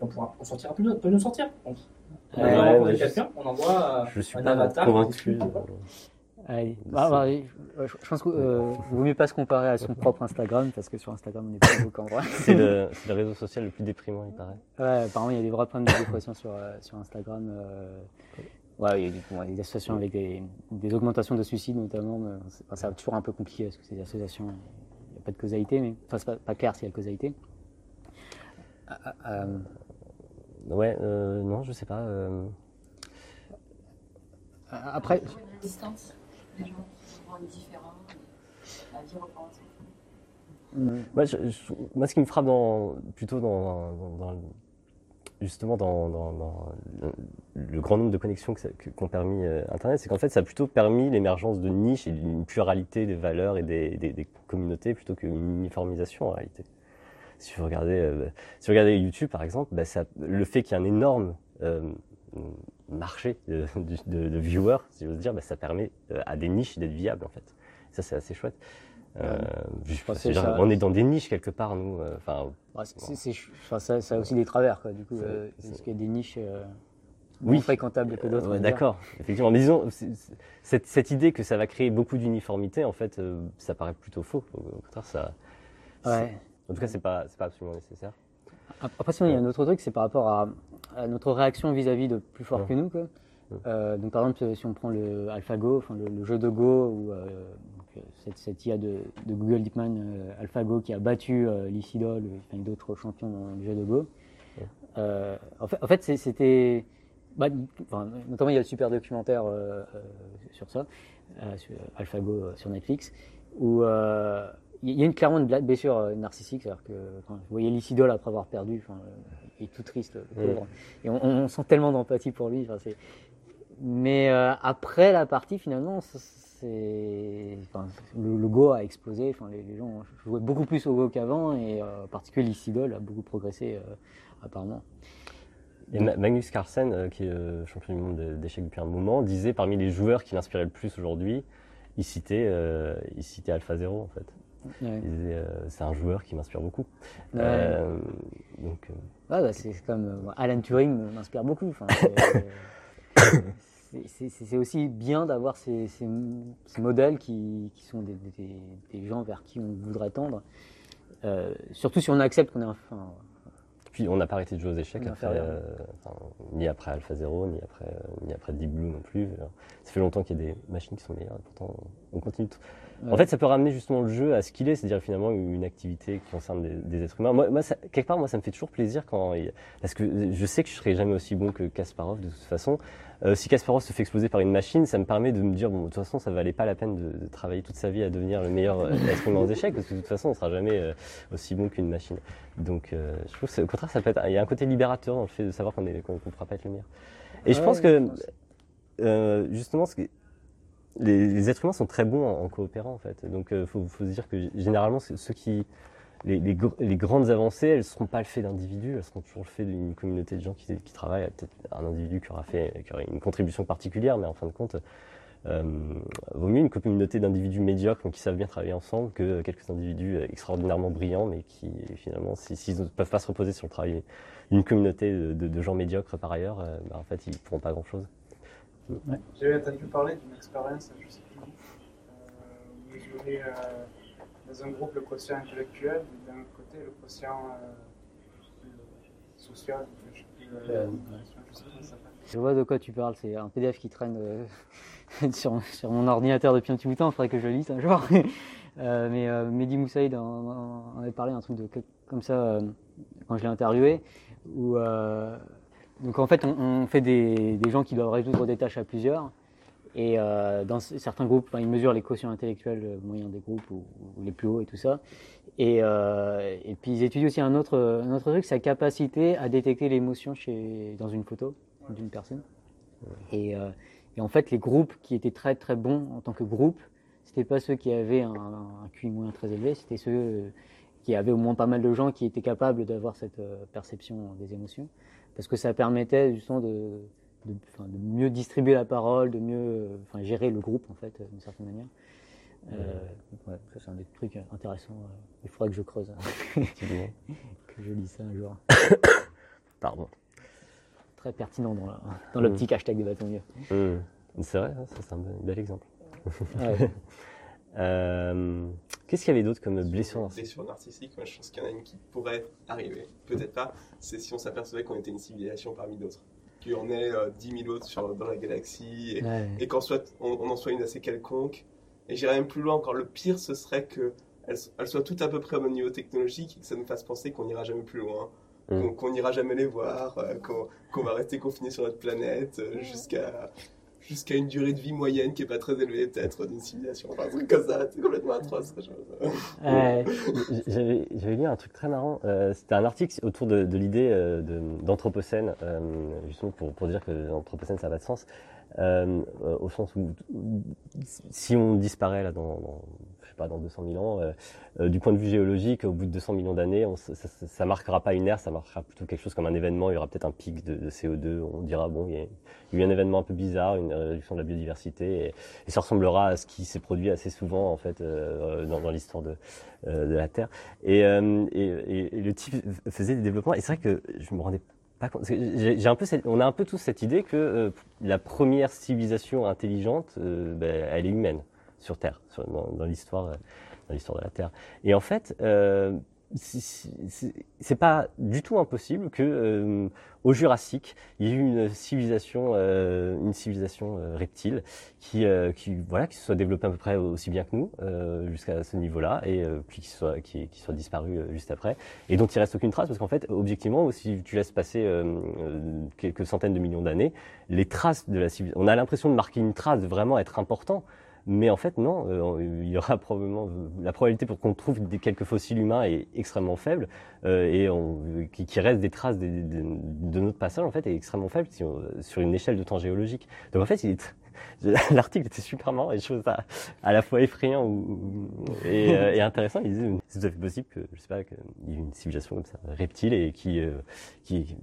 On pourra, on sortira plus, on peut nous sortir. On, on Ouais, va ouais, je- quelqu'un, on envoie euh, Je suis un pas avatar. convaincu. discute, Allez. Bah, bah, je, je pense qu'il vaut mieux pas se comparer à son propre Instagram parce que sur Instagram on est plus beau qu'en vrai. C'est le, c'est le réseau social le plus déprimant, il paraît. Ouais, apparemment il y a des vrais problèmes de dépression sur, euh, sur Instagram. euh, ouais, il y a des, bon, des associations avec des, des augmentations de suicides notamment. mais enfin, c'est toujours un peu compliqué parce que ces associations, il n'y a pas de causalité, mais enfin c'est pas, pas clair s'il y a causalité. Ouais, euh, non, je sais pas. euh, après, une distance, les gens qui sont indifférents, et la vie cours. Moi, je- je- moi, ce qui me frappe dans, plutôt dans, dans- justement dans, dans- dans le, le grand nombre de connexions que ça- que- qu'ont permis euh, Internet, c'est qu'en fait, ça a plutôt permis l'émergence de niches et d'une pluralité des valeurs et des, des- des communautés plutôt qu'une uniformisation en réalité. Si vous regardez, euh, si vous regardez YouTube par exemple, bah, ça, le fait qu'il y ait un énorme euh, marché de, de- de viewers, si j'ose dire, bah, ça permet euh, à des niches d'être viables en fait. Ça, c'est assez chouette. Euh, je genre, ça- on est dans des niches quelque part, nous. Enfin, ouais, ça, ça a aussi des travers quoi. Du coup, est-ce qu'il y a des niches euh, moins Oui. fréquentable que d'autres. Ouais. D'accord, effectivement. Mais disons, cette, cette idée que ça va créer beaucoup d'uniformité, en fait, euh, ça paraît plutôt faux. Au au contraire, ça. Ouais. En tout cas, c'est pas, c'est pas absolument nécessaire. Après, sinon, il y a un autre truc, c'est par rapport à, à notre réaction vis-à-vis de plus fort Ouais. que nous. Quoi. Ouais. Euh, donc, par exemple, si on prend le AlphaGo, enfin, le, le jeu de Go, ou euh, euh, cette, cette IA de, de Google DeepMind, euh, AlphaGo, qui a battu Lycidol et d'autres champions dans le jeu de Go. Ouais. En fait, en fait c'est- c'était. bah, enfin, notamment, il y a le super documentaire sur ça, sur AlphaGo sur Netflix, où il y a une, clairement une blessure euh, narcissique, c'est-à-dire que enfin, vous voyez Lycidol après avoir perdu, enfin, euh, il est tout triste, le pauvre. Et on, on sent tellement d'empathie pour lui. enfin, c'est- Mais euh, après la partie, finalement, c- c'est enfin, le, le Go a explosé. Enfin, les, les gens jouaient beaucoup plus au Go qu'avant, et euh, en particulier Lycidol a beaucoup progressé euh, apparemment. Et Magnus Carlsen, qui est champion du monde de- d'échecs depuis un moment, disait parmi les joueurs qui l'inspiraient le plus aujourd'hui, il citait, il citait AlphaZero en fait. Ouais. Il disait, euh, c'est un joueur qui m'inspire beaucoup. Ouais. Euh, donc, euh, Ouais, bah, c'est comme Alan Turing m'inspire beaucoup. Enfin, c'est- aussi bien d'avoir ces, ces- ces modèles qui, qui sont des, des- des gens vers qui on voudrait tendre. Surtout si on accepte qu'on est un. Enfin, puis on n'a pas arrêté de jouer aux échecs On a après, euh, enfin, ni après AlphaZero, ni après, euh, ni après Deep Blue non plus. Ça fait longtemps qu'il y a des machines qui sont meilleures, et pourtant on continue. En fait, ça peut ramener justement le jeu à ce qu'il est, c'est-à-dire finalement une activité qui concerne des, des êtres humains. Moi, moi, ça- quelque part, moi, ça me fait toujours plaisir quand, il- parce que je sais que je serai jamais aussi bon que Kasparov de toute façon. Euh, si Kasparov se fait exploser par une machine, ça me permet de me dire bon, de toute façon, ça valait pas la peine de, de travailler toute sa vie à devenir le meilleur euh, être humain aux échecs, parce que de toute façon, on sera jamais euh, aussi bon qu'une machine. Donc, euh, je trouve que au contraire, ça peut être, il y a un côté libérateur dans le fait de savoir qu'on qu'on qu'on pourra pas être le meilleur. Et je pense que euh, justement, ce que- les, les êtres humains sont très bons en, coopérant en fait. Donc il faut, faut se dire que généralement ceux qui les, les les grandes avancées, elles ne seront pas le fait d'individus, elles seront toujours le fait d'une communauté de gens qui, qui travaillent. Peut-être un individu qui aura fait qui aura une contribution particulière, mais en fin de compte, euh, vaut mieux une communauté d'individus médiocres qui savent bien travailler ensemble que quelques individus extraordinairement brillants, mais qui finalement, si- s'ils ne peuvent pas se reposer sur le travail d'une communauté de, de- de gens médiocres par ailleurs, euh, bah, en fait, ils ne pourront pas grand-chose. J'avais entendu parler d'une expérience, je sais plus, où, euh, où ils mesurait euh, dans un groupe le quotient intellectuel et d'un autre côté le quotient euh, social, je sais plus, euh, je sais plus comment ça s'appelle. Je vois de quoi tu parles, c'est un PDF qui traîne euh, sur, sur mon ordinateur depuis un petit bout de temps, il faudrait que je le lise un jour. Euh, mais euh, Mehdi Moussaïd en, en- en avait parlé un truc de, comme ça euh, quand je l'ai interviewé, où euh, donc en fait on, on fait des, des gens qui doivent résoudre des tâches à plusieurs, et euh, dans certains groupes, ils mesurent les quotients intellectuels euh, moyens des groupes ou, ou les plus hauts et tout ça. Et, euh, et puis ils étudient aussi un autre, un autre truc, sa capacité à détecter l'émotion dans une photo d'une personne. Et, euh, et en fait, les groupes qui étaient très très bons en tant que groupe, c'était pas ceux qui avaient un, un QI moyen très élevé, c'était ceux qui avaient au moins pas mal de gens qui étaient capables d'avoir cette perception des émotions, parce que ça permettait justement de, de, enfin, de mieux distribuer la parole, de mieux euh, gérer le groupe en fait, d'une certaine manière. Euh, ouais, ça c'est un des trucs intéressants. euh, il faudra que je creuse, Effectivement. que je lise ça un jour. Pardon. Très pertinent dans la- dans l'optique hashtag des bâtons mieux. Hum. C'est vrai, hein, ça c'est un bel bel exemple. Ouais. Euh, Qu'est-ce qu'il y avait d'autre comme blessure narcissique Blessure narcissique, moi je pense qu'il y en a une qui pourrait arriver, peut-être pas, c'est si on s'apercevait qu'on était une civilisation parmi d'autres. Qu'il y en ait euh, 10 000 autres sur, dans la galaxie, et, Ouais. et qu'en soit, on, on en soit une assez quelconque. Et j'irais même plus loin encore, le pire ce serait que elles, elles soient toutes à peu près au même niveau technologique et que ça nous fasse penser qu'on n'ira jamais plus loin, Mm. qu'on qu'on n'ira jamais les voir, euh, qu'on qu'on va rester confiné sur notre planète euh, jusqu'à jusqu'à une durée de vie moyenne qui est pas très élevée peut-être d'une civilisation. Enfin, un truc comme ça, c'est complètement atroce. je- Ouais. J'avais j'avais lu un truc très marrant. Euh, C'était un article autour de, de l'idée euh, d'anthropocène, euh, justement pour, pour dire que l'anthropocène ça n'a pas de sens, euh, euh, au sens où, si on disparaît là dans, je sais pas dans 200 000 ans, euh, euh, du point de vue géologique, au bout de 200 millions d'années, ça, ça, marquera pas une ère, ça marquera plutôt quelque chose comme un événement. Il y aura peut-être un pic de, de CO2. On dira bon, il y, a, eu un événement un peu bizarre, une réduction de la biodiversité, et, ça ressemblera à ce qui s'est produit assez souvent en fait euh, dans, dans l'histoire de, euh, de la Terre. Euh, et, et- et le type faisait des développements. Et c'est vrai que je me rendais on a un peu tous cette idée que euh, la première civilisation intelligente, euh, ben, elle est humaine sur Terre, dans l'histoire, euh, dans l'histoire de la Terre. Et en fait, euh, c'est- pas du tout impossible que euh, au Jurassique, il y ait eu une civilisation, euh, une civilisation euh, reptile qui, euh, qui, voilà, qui se soit développée à peu près aussi bien que nous euh, jusqu'à ce niveau-là, et puis qui soit, qui, qui soit disparue juste après, et dont il reste aucune trace, parce qu'en fait, objectivement, si tu laisses passer quelques centaines de millions d'années, les traces de la civilisation, on a l'impression de marquer une trace, de vraiment être important. Mais en fait, non, euh, il y aura probablement la probabilité pour qu'on trouve des, quelques fossiles humains est extrêmement faible euh, et on, qui, qui reste des traces des- des- de notre passage en fait est extrêmement faible si on- sur une échelle de temps géologique. Donc en fait, il est- l'article était super marrant et je trouve ça à la fois effrayant ou, et, euh, et intéressant. Il disait c'est tout à fait possible que je sais pas qu'il y ait une civilisation comme ça reptile et qui euh, qui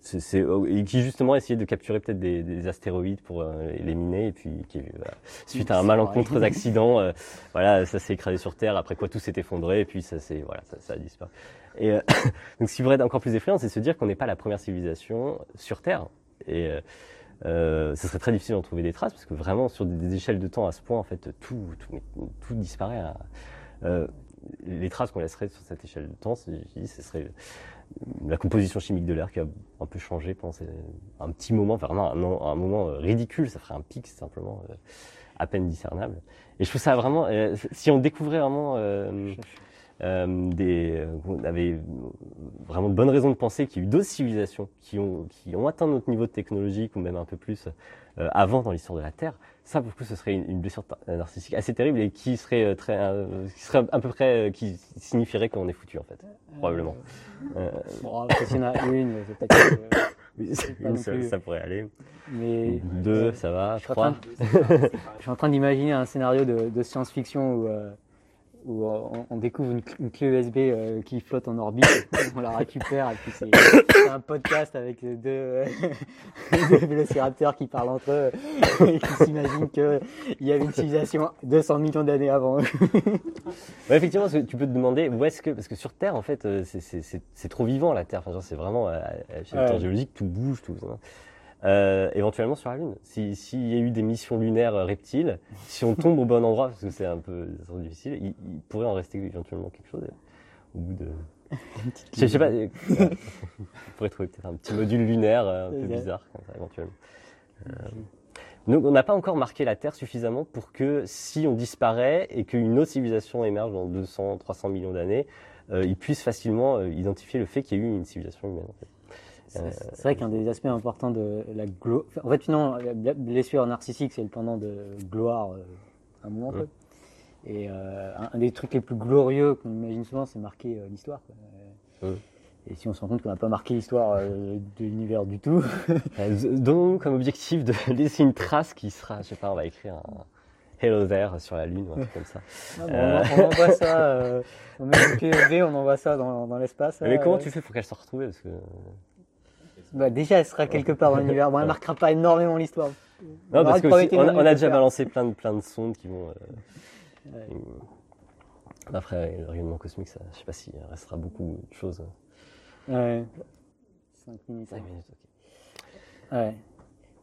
c'est, c'est- et qui justement essayait de capturer peut-être des, des astéroïdes pour euh, les miner et puis qui voilà, suite à un malencontreux accident, euh, voilà, ça s'est écrasé sur Terre. Après quoi, tout s'est effondré et puis ça s'est voilà, ça, ça a disparu. Et euh, donc, ce qui pourrait être encore plus effrayant, c'est de se dire qu'on n'est pas la première civilisation sur Terre. Et euh, euh, ce serait très difficile d'en trouver des traces parce que vraiment sur des, échelles de temps à ce point, en fait, tout tout, tout disparaît. hein. Euh, les traces qu'on laisserait sur cette échelle de temps, ce serait la composition chimique de l'air qui a un peu changé pendant un petit moment, vraiment un, un moment euh, ridicule, ça ferait un pic simplement euh, à peine discernable. Et je trouve ça vraiment, euh, si on découvrait vraiment euh, euh, des, euh, on avait vraiment de bonnes raisons de penser qu'il y a eu d'autres civilisations qui ont, qui ont atteint notre niveau technologique ou même un peu plus euh, avant dans l'histoire de la Terre, ça pour le coup ce serait une, une blessure tar- narcissique assez terrible et qui serait euh, très, euh, qui serait à peu près, euh, qui signifierait qu'on est foutu en fait, probablement. Euh, Bon, après, s'il y en a une, c'est peut-être. euh, oui, une, ça, pourrait aller. Mais Deux, ça va. je suis en train Trois. je suis en train d'imaginer un scénario de, de science-fiction où, euh, où euh, on, on découvre une, cl- une clé USB euh, qui flotte en orbite, on la récupère et puis c'est un podcast avec deux, euh, deux vélociraptors qui parlent entre eux et qui s'imaginent qu'il y avait une civilisation 200 millions d'années avant. Ouais, effectivement, parce que tu peux te demander où est-ce que, parce que sur Terre, en fait, c'est- c'est c'est- c'est trop vivant la Terre. Enfin, c'est vraiment à, à Ouais. géologique, tout bouge, tout. hein. Euh, éventuellement sur la Lune, si- s'il y a eu des missions lunaires reptiles, si on tombe au bon endroit, parce que c'est un peu difficile, il, il pourrait en rester éventuellement quelque chose. Au bout de, je, je sais pas, euh, on pourrait trouver peut-être un petit module lunaire euh, un peu bizarre, comme ça, éventuellement. Euh, donc on n'a pas encore marqué la Terre suffisamment pour que si on disparaît et qu'une autre civilisation émerge dans 200, 300 millions d'années, euh, ils puissent facilement euh, identifier le fait qu'il y a eu une civilisation humaine. En fait. C'est Euh, c'est vrai qu'un des aspects importants de la gloire. En fait, finalement, la blessure narcissique, c'est le pendant de gloire euh, à un moment. Ouais. quoi. Et euh, un, un des trucs les plus glorieux qu'on imagine souvent, c'est marquer euh, l'histoire. Euh, Ouais. Et si on se rend compte qu'on n'a pas marqué l'histoire euh, de l'univers du tout, Euh, Donnons-nous comme objectif de laisser une trace qui sera, je sais pas, on va écrire un Hello there sur la Lune ou un truc comme ça. Ah, bon, Euh. on, envoie ça, euh, on met une clé USB, on envoie ça dans, dans l'espace. Mais comment euh. tu fais pour qu'elle soit retrouvée? Parce que... bah, Déjà, elle sera quelque part dans l'univers. Bon, elle marquera pas énormément l'histoire. Non, parce que aussi, on, a, on a déjà balancé plein de, plein de sondes qui vont. euh, Ouais. euh, Après, le rayonnement cosmique, ça, je sais pas s'il restera beaucoup de choses. Ouais. 5 minutes. 5 minutes, ok. Ouais. Mais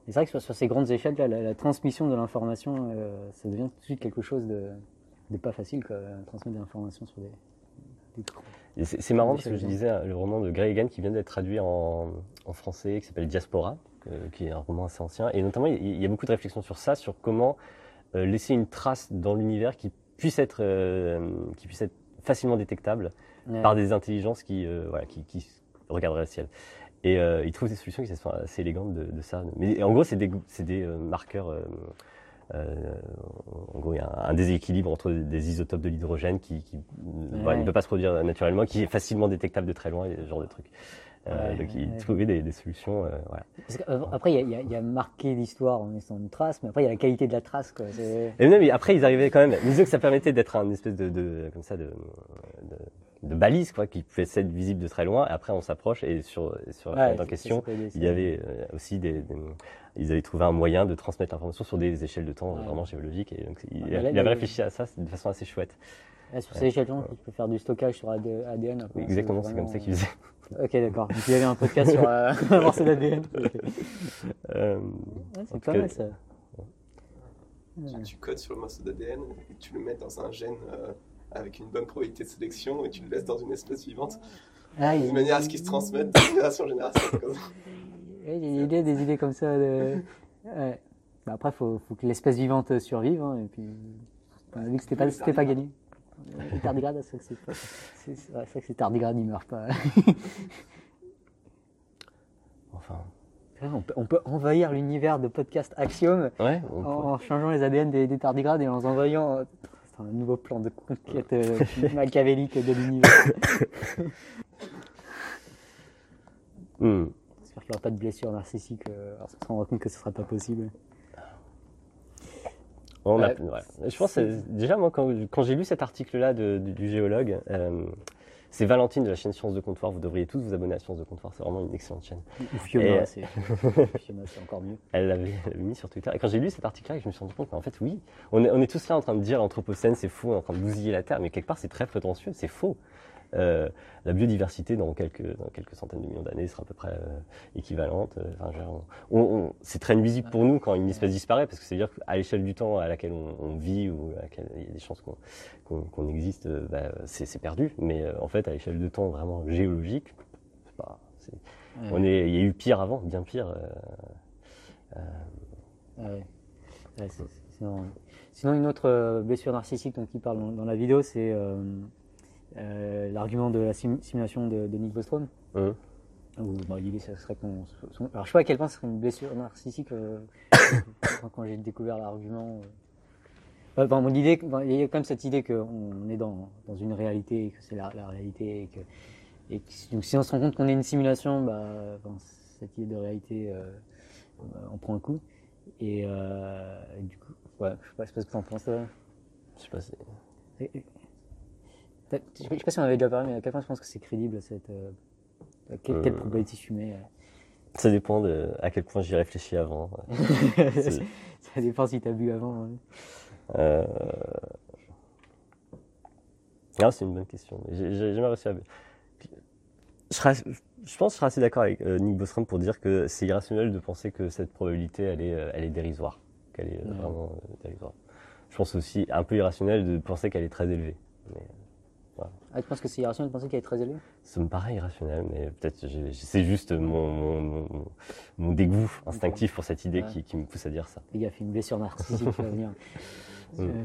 C'est vrai que sur, sur ces grandes échelles, là, la, la transmission de l'information, euh, ça devient tout de suite quelque chose de, de pas facile, quoi, transmettre de l'information sur des, des trucs. C'est marrant parce que je choses. lisais euh, le roman de Grey Egan qui vient d'être traduit en, en français, qui s'appelle Diaspora, euh, qui est un roman assez ancien. Et notamment, il y a beaucoup de réflexions sur ça, sur comment euh, laisser une trace dans l'univers qui puisse être, euh, qui puisse être facilement détectable Ouais. par des intelligences qui, voilà, qui, qui regarderaient le ciel. Et il trouve des solutions qui sont assez élégantes de, de ça. Mais en gros, c'est des, marqueurs. Euh, euh, en gros, il y a un, déséquilibre entre des isotopes de l'hydrogène qui, qui voilà, ne peut pas se produire naturellement, qui est facilement détectable de très loin, et ce genre de trucs. Euh, Ouais, donc, il ouais. trouvait des, des solutions. euh, voilà. Parce euh, après, il y y a- il y a marqué l'histoire en laissant une trace, mais après, il y a la qualité de la trace. Quoi. Et même, après, ils arrivaient quand même. Disons que ça permettait d'être un espèce de, de comme ça de, de, de balise, quoi, qui pouvait être visible de très loin. Et après, on s'approche et sur sur la Ouais, en question, il y avait euh, aussi des, des- ils avaient trouvé un moyen de transmettre l'information sur des échelles de temps Ouais. vraiment géologiques. Et donc, il, Ouais, il là, avait là, réfléchi à ça de façon assez chouette. Là, sur ces échelles, tu peux faire du stockage sur AD- ADN. quoi. Exactement, c'est vraiment- comme ça qu'ils faisaient. Ok, d'accord. Il y avait un podcast sur euh, un morceau d'ADN. Ok. Euh, Ouais, c'est pas cas, mal ça. Tu, tu codes sur le morceau d'ADN et tu le mets dans un gène euh, avec une bonne probabilité de sélection et tu le laisses dans une espèce vivante Ah, il de manière à ce qu'il se transmette de génération en génération. c'est comme ça. Ouais, Il y a des idées, des idées comme ça. De... Ouais. Bah, après, il faut, faut que l'espèce vivante survive. hein, et puis, a vu que c'était pas, c'était pas gagné. Les tardigrades, c'est vrai que c'est c'est- c'est vrai que ces tardigrades, ils meurent pas. enfin, On peut, on peut envahir l'univers de podcast Axiom ouais, en, changeant les ADN des, des tardigrades et en les envoyant. Euh, C'est un nouveau plan de conquête euh, machiavélique de l'univers. Hmm. J'espère qu'il n'y aura pas de blessure narcissique. Euh, alors, on se rend compte que ce sera pas possible. On a- Ouais. ouais. Je pense déjà moi quand, quand j'ai lu cet article-là du, géologue, euh, c'est Valentine de la chaîne Sciences de Comptoir. Vous devriez tous vous abonner à Sciences de Comptoir. C'est vraiment une excellente chaîne. Ou Fiona, Et- c'est Fiona, c'est encore mieux. Elle l'avait mis sur Twitter. Et quand j'ai lu cet article-là, je me suis rendu compte qu'en fait, oui, on est, on est tous là en train de dire l'anthropocène, c'est faux, en train de bousiller la Terre, mais quelque part, c'est très prétentieux, c'est faux. Euh, la biodiversité, dans quelques, dans quelques centaines de millions d'années, sera à peu près euh, équivalente. Euh, Enfin, on- on- c'est très nuisible pour nous quand une espèce disparaît, parce que c'est-à-dire qu'à l'échelle du temps à laquelle on, on vit ou à laquelle il y a des chances qu'on existe, bah, c'est perdu. Mais euh, en fait, à l'échelle de temps vraiment géologique, Ouais. on est, il y a eu pire avant, bien pire. ouais. Ouais, sinon, sinon, une autre blessure narcissique dont il parle dans, dans la vidéo, c'est euh, l'argument de la sim- simulation de, de Nick Bostrom. Hum. Où bah, l'idée, ce serait qu'on. son- Alors, je sais pas à quel point ce serait une blessure narcissique euh, quand, j'ai découvert l'argument. euh. Enfin, mon idée, enfin, il y a quand même cette idée qu'on est dans, dans une réalité, que c'est la, la réalité, et que, et que- donc, si on se rend compte qu'on est une simulation, bah, enfin, cette idée de réalité, euh, euh, on prend un coup. Et, euh, et du coup, ouais, je sais pas, je sais pas ce que t'en penses. toi. Je sais pas, c'est- Et- et- t'as- Je sais pas- je sais pas si on avait déjà parlé, mais à quel point je pense que c'est crédible cette. Euh, quelle, quelle Euh. probabilité tu mets. Ça dépend de à quel point j'y réfléchis avant. euh. C'est- Ça dépend si t'as bu avant. hein. Euh... Ah, c'est une bonne question. J'ai jamais réussi à. Je, serais- je pense que je serais assez d'accord avec euh, Nick Bostrom pour dire que c'est irrationnel de penser que cette probabilité, elle est, euh, elle est dérisoire, qu'elle est euh, Ouais. vraiment euh, dérisoire. Je pense aussi un peu irrationnel de penser qu'elle est très élevée. Mais Ah, tu penses que c'est irrationnel de penser qu'elle est très élevée ça me paraît irrationnel, mais peut-être c'est juste mon, mon, mon, mon dégoût instinctif pour cette idée Ouais. qui, qui me pousse à dire ça. Fais gaffe, une blessure narcissique qui va venir. Mm. Euh,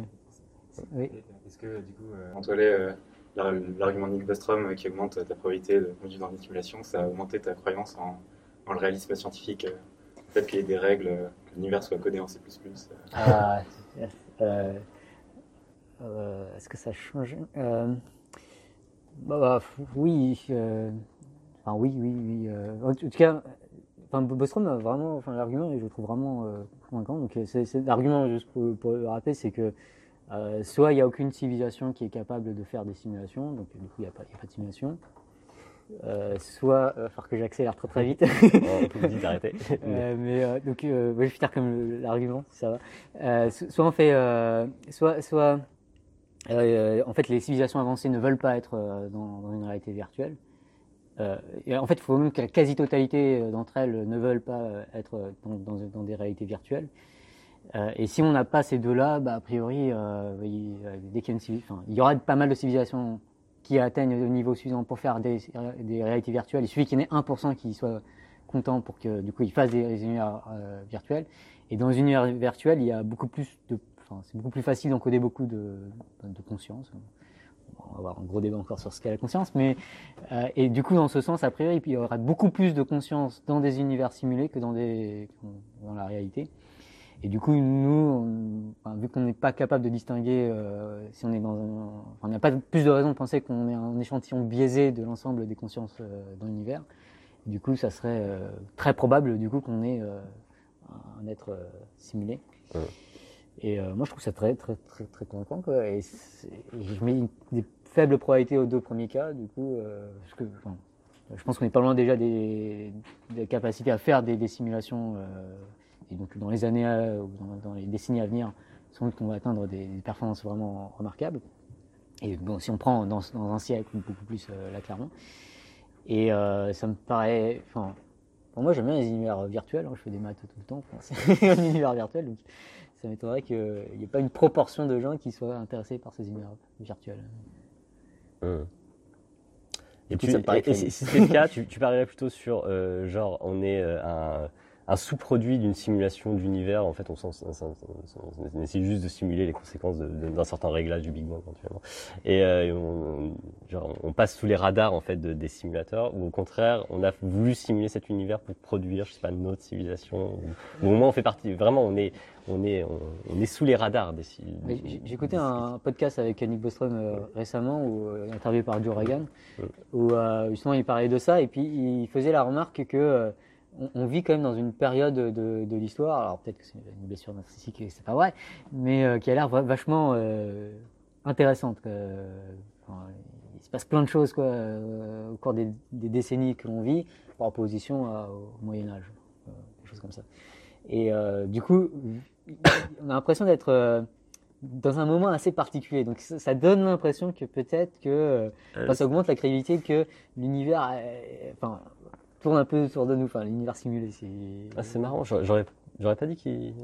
oui. Est-ce que du coup, euh, Antoine, euh, l'ar- l'argument de Nick Bostrom euh, qui augmente ta probabilité de conduire dans une simulation, ça a augmenté ta croyance en, en le réalisme scientifique, euh, fait qu'il y ait des règles, euh, que l'univers soit codé en C++. euh. Ah, euh, euh, Est-ce que ça change euh, bah, bah, Oui. euh, enfin, oui, oui, oui. euh, en tout cas, enfin, Bostrom a vraiment, enfin, l'argument, je le trouve vraiment euh, convaincant. Donc, euh, c'est, l'argument, juste pour, pour le rappeler, c'est que soit il n'y a aucune civilisation qui est capable de faire des simulations, donc du coup, il n'y a, pas- il y a pas de simulation. Soit, il va falloir que j'accélère très très vite. d'arrêter. Euh, mais donc, je vais faire comme l'argument, ça va. So- soit on fait, soit, soit, euh, en fait, les civilisations avancées ne veulent pas être euh, dans, une réalité virtuelle. Euh, en fait, il faut même que la quasi-totalité d'entre elles ne veulent pas être dans, des réalités virtuelles. Et si on n'a pas ces deux-là, bah, a priori, il, y aura pas mal de civilisations qui atteignent le niveau suffisant pour faire des, réalités virtuelles. Il suffit qu'il y en ait 1% qui soit content pour que du coup ils fassent des, des univers virtuels. Et dans un univers virtuel, il y a beaucoup plus de, c'est beaucoup plus facile d'encoder beaucoup de, conscience. On va avoir un gros débat encore sur ce qu'est la conscience, mais euh, et du coup dans ce sens, a priori, il y aura beaucoup plus de conscience dans des univers simulés que dans la réalité. Et du coup, nous, vu qu'on n'est pas capable de distinguer euh, si on est dans un, on n'a pas plus de raison de penser qu'on est un échantillon biaisé de l'ensemble des consciences euh, dans l'univers. Du coup, ça serait très probable du coup qu'on euh, un être simulé. Et euh, moi, je trouve ça très très très très convaincant. Et je mets des faibles probabilités aux deux premiers cas, du coup, euh, parce que je pense qu'on n'est pas loin déjà des, des capacités à faire des, simulations. euh, et donc, dans les années à- ou dans, les décennies à venir, sans doute qu'on va atteindre des, performances vraiment remarquables. Et bon, si on prend dans, dans un siècle ou beaucoup plus, là, clairement. Et ça me paraît. Enfin, pour moi, j'aime bien les univers virtuels. hein, je fais des maths tout le temps. C'est un univers virtuel. Ça m'étonnerait qu'il n'y ait pas une proportion de gens qui soient intéressés par ces univers virtuels. Hum. Et, et- et si c'était le cas, tu, tu parlerais plutôt sur euh, genre on est euh, un, un sous-produit d'une simulation d'univers. En fait, on, essaie juste de simuler les conséquences d'un certain réglage du Big Bang éventuellement. Et euh, on, genre, on passe sous les radars en fait de- des simulateurs. Ou au contraire, on a voulu simuler cet univers pour produire, je sais pas, notre civilisation. Ou, au moins on fait partie. Vraiment, on est, on est, on, est sous les radars des. Mais j'ai- écouté un podcast avec Nick Bostrom euh, récemment, où, euh, interviewé par Joe Rogan, où justement il parlait de ça, et puis il faisait la remarque que on, on vit quand même dans une période de, de l'histoire, alors peut-être que c'est une blessure narcissique et c'est pas vrai, mais euh, qui a l'air va- vachement euh, intéressante. Enfin, il se passe plein de choses quoi, euh, au cours des, des décennies que l'on vit, par opposition à- au Moyen Âge, euh, des choses comme ça. Et du coup, on a l'impression d'être dans un moment assez particulier. Donc ça, ça donne l'impression que peut-être que Euh, ça augmente la crédibilité que l'univers enfin, tourne un peu autour de nous, enfin l'univers simulé. C'est Ah, c'est marrant, j'aurais- j'aurais pas dit qu'il.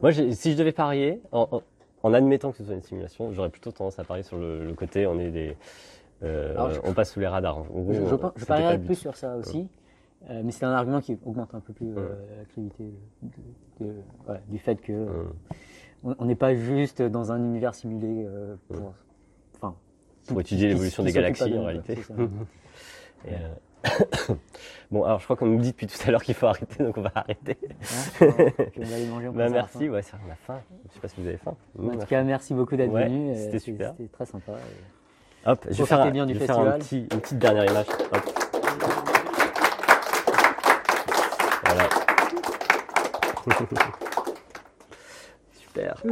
Moi, si je devais parier, en, en- en admettant que ce soit une simulation, j'aurais plutôt tendance à parier sur le, le côté on est des. euh, Alors, je- on passe sous les radars. Gros, je, pas parierais plus sur ça aussi. Euh, mais c'est un argument qui augmente un peu plus euh, la crédibilité voilà, du fait que euh, on n'est pas juste dans un univers simulé euh, pour, Pour étudier l'évolution des galaxies en réalité. Et, euh, bon, alors je crois qu'on nous dit depuis tout à l'heure qu'il faut arrêter, donc on va arrêter. Ouais, puis on va aller manger, on Bah, pense à la merci, ouais, on a faim. Je sais pas si vous avez faim. En Mmh, tout cas, merci beaucoup d'être Ouais, venu. euh, C'était super. C'était très sympa. et- Hop, je vais faire, un- bien du je vais faire un festival. petit, une petite dernière image. Hop. Voilà. Super.